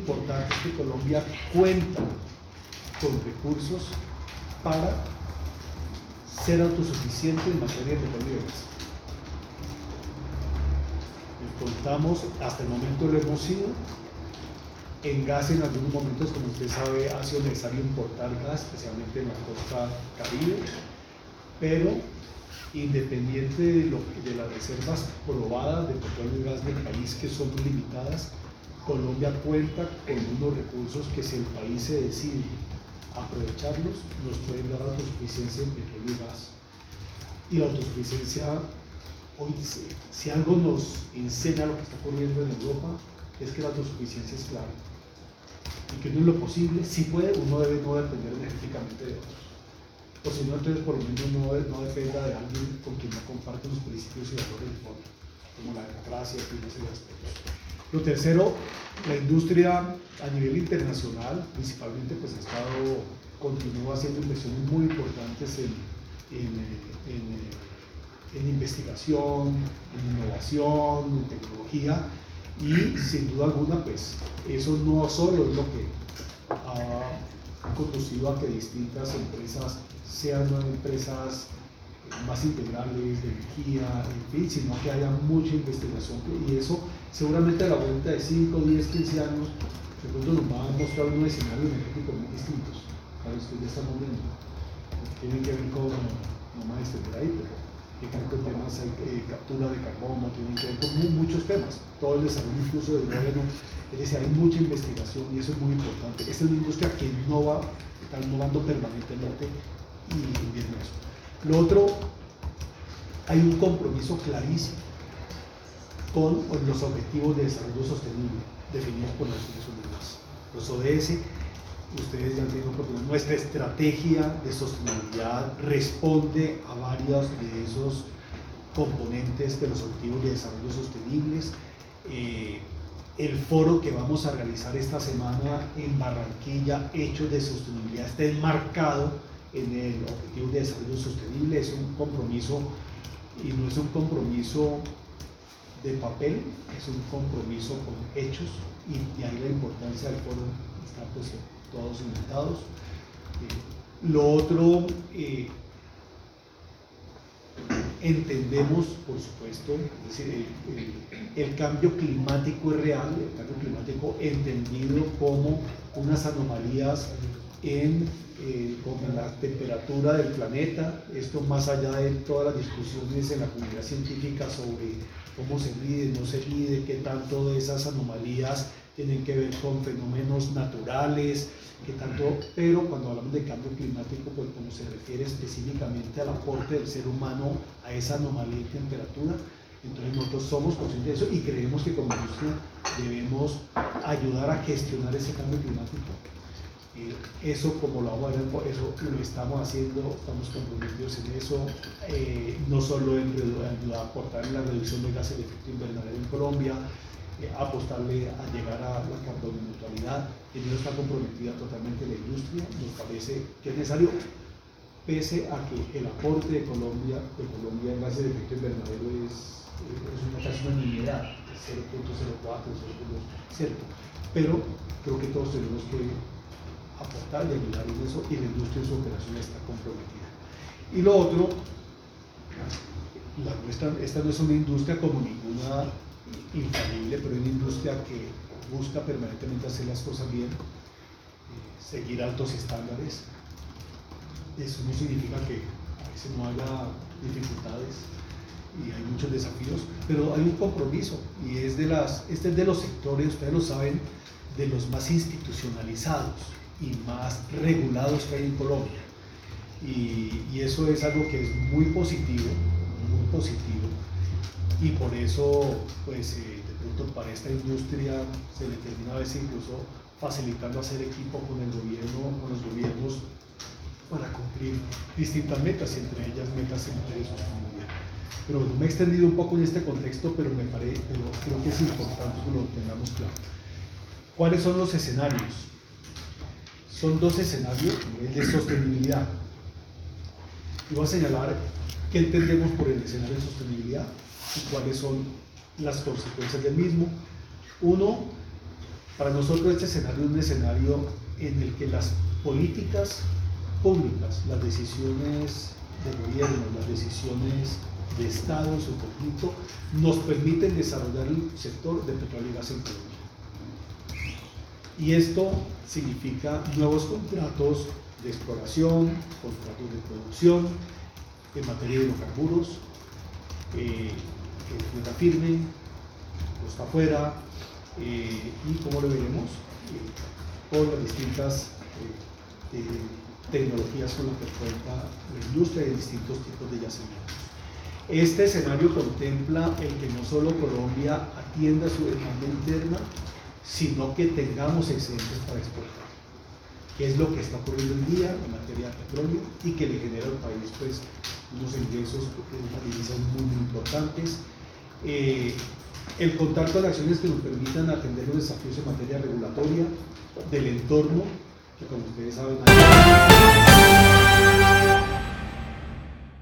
importante es que Colombia cuenta con recursos para ser autosuficiente en materia de petróleo. Contamos, hasta el momento lo hemos sido. En gas en algunos momentos, como usted sabe, ha sido necesario importar gas, especialmente en la costa caribe, pero independiente de, lo, de las reservas probadas de petróleo y gas del país que son limitadas, Colombia cuenta con unos recursos que si el país se decide aprovecharlos, nos pueden dar autosuficiencia en petróleo y gas. Y la autosuficiencia, hoy si algo nos enseña lo que está ocurriendo en Europa, es que la autosuficiencia es clave. Y que no es lo posible, si puede, uno debe no depender energéticamente de otros. O si no, entonces por lo menos no, no dependa de alguien con quien no comparte los principios y valores del fondo, como la democracia y una. Lo tercero, la industria a nivel internacional, principalmente, pues ha estado, continúa haciendo inversiones muy importantes en, en, investigación, en innovación, en tecnología, y sin duda alguna, pues eso no solo es lo que ha conducido a que distintas empresas sean empresas más integrales de energía, en fin, sino que haya mucha investigación y eso seguramente a la vuelta de 5, 10, 15 años de nos va a mostrar unos escenarios energéticos muy distintos a los que ya estamos viendo. Tienen que ver con, no más extender ahí, pero que con temas de eh, captura de carbono, tienen que ver con muchos temas, todo el desarrollo incluso del gobierno, es decir, hay mucha investigación y eso es muy importante. Esta es una industria que innova, está innovando permanentemente y viene eso. Lo otro, hay un compromiso clarísimo con los Objetivos de Desarrollo Sostenible definidos por las Naciones Unidas. Los ODS, ustedes ya tienen nuestra estrategia de sostenibilidad responde a varios de esos componentes de los Objetivos de Desarrollo Sostenibles. Eh, el foro que vamos a realizar esta semana en Barranquilla, Hechos de Sostenibilidad, está enmarcado en el Objetivo de Desarrollo Sostenible, es un compromiso y no es un compromiso de papel, es un compromiso con hechos y, ahí la importancia del foro está pues todos invitados. Eh, lo otro, eh, entendemos, por supuesto, el, cambio climático es real, el cambio climático entendido como unas anomalías en eh, con la temperatura del planeta, esto más allá de todas las discusiones en la comunidad científica sobre cómo se mide, no se mide, qué tanto de esas anomalías tienen que ver con fenómenos naturales, qué tanto, pero cuando hablamos de cambio climático, pues como se refiere específicamente al aporte del ser humano a esa anomalía de temperatura, entonces nosotros somos conscientes de eso y creemos que como industria debemos ayudar a gestionar ese cambio climático eso como lo ver, eso lo estamos haciendo, estamos comprometidos en eso, eh, no solo en aportar la reducción de gases de efecto invernadero en Colombia, eh, apostarle a llegar a la neutralidad, en eso está comprometida totalmente la industria, nos parece que es necesario, pese a que el aporte de Colombia, de Colombia en gases de efecto invernadero es, es una casi una nimiedad, 0.04, 0.2, pero creo que todos tenemos que aportar y ayudar en eso y la industria en su operación está comprometida. Y lo otro, esta no es una industria como ninguna infalible, pero es una industria que busca permanentemente hacer las cosas bien, eh, seguir altos estándares. Eso no significa que a veces no haya dificultades y hay muchos desafíos, pero hay un compromiso y es de las, este es de los sectores, ustedes lo saben, de los más institucionalizados y más regulados que hay en Colombia. Y, y, eso es algo que es muy positivo, muy positivo. Y por eso, pues, eh, de pronto para esta industria se le termina a veces incluso facilitando hacer equipo con el gobierno, con los gobiernos, para cumplir distintas metas, entre ellas metas de sostenibilidad. Pero me he extendido un poco en este contexto, pero me parece, pero creo que es importante que lo tengamos claro. ¿Cuáles son los escenarios? Son dos escenarios de sostenibilidad. Y voy a señalar qué entendemos por el escenario de sostenibilidad y cuáles son las consecuencias del mismo. Uno, Para nosotros este escenario es un escenario en el que las políticas públicas, las decisiones de gobierno, las decisiones de Estado en su conjunto, nos permiten desarrollar el sector de petróleo y gas en Colombia. Y esto significa nuevos contratos de exploración, contratos de producción en materia de hidrocarburos, eh, firme, costa afuera, eh, y como lo veremos, eh, por las distintas eh, tecnologías con las que cuenta la industria de distintos tipos de yacimientos. Este escenario contempla el que no solo Colombia atienda su demanda interna, sino que tengamos excedentes para exportar, que es lo que está ocurriendo hoy día en materia de petróleo y que le genera al país pues, unos ingresos, unas divisas muy, muy importantes. Eh, el contacto de acciones que nos permitan atender los desafíos en materia regulatoria, del entorno, que como ustedes saben,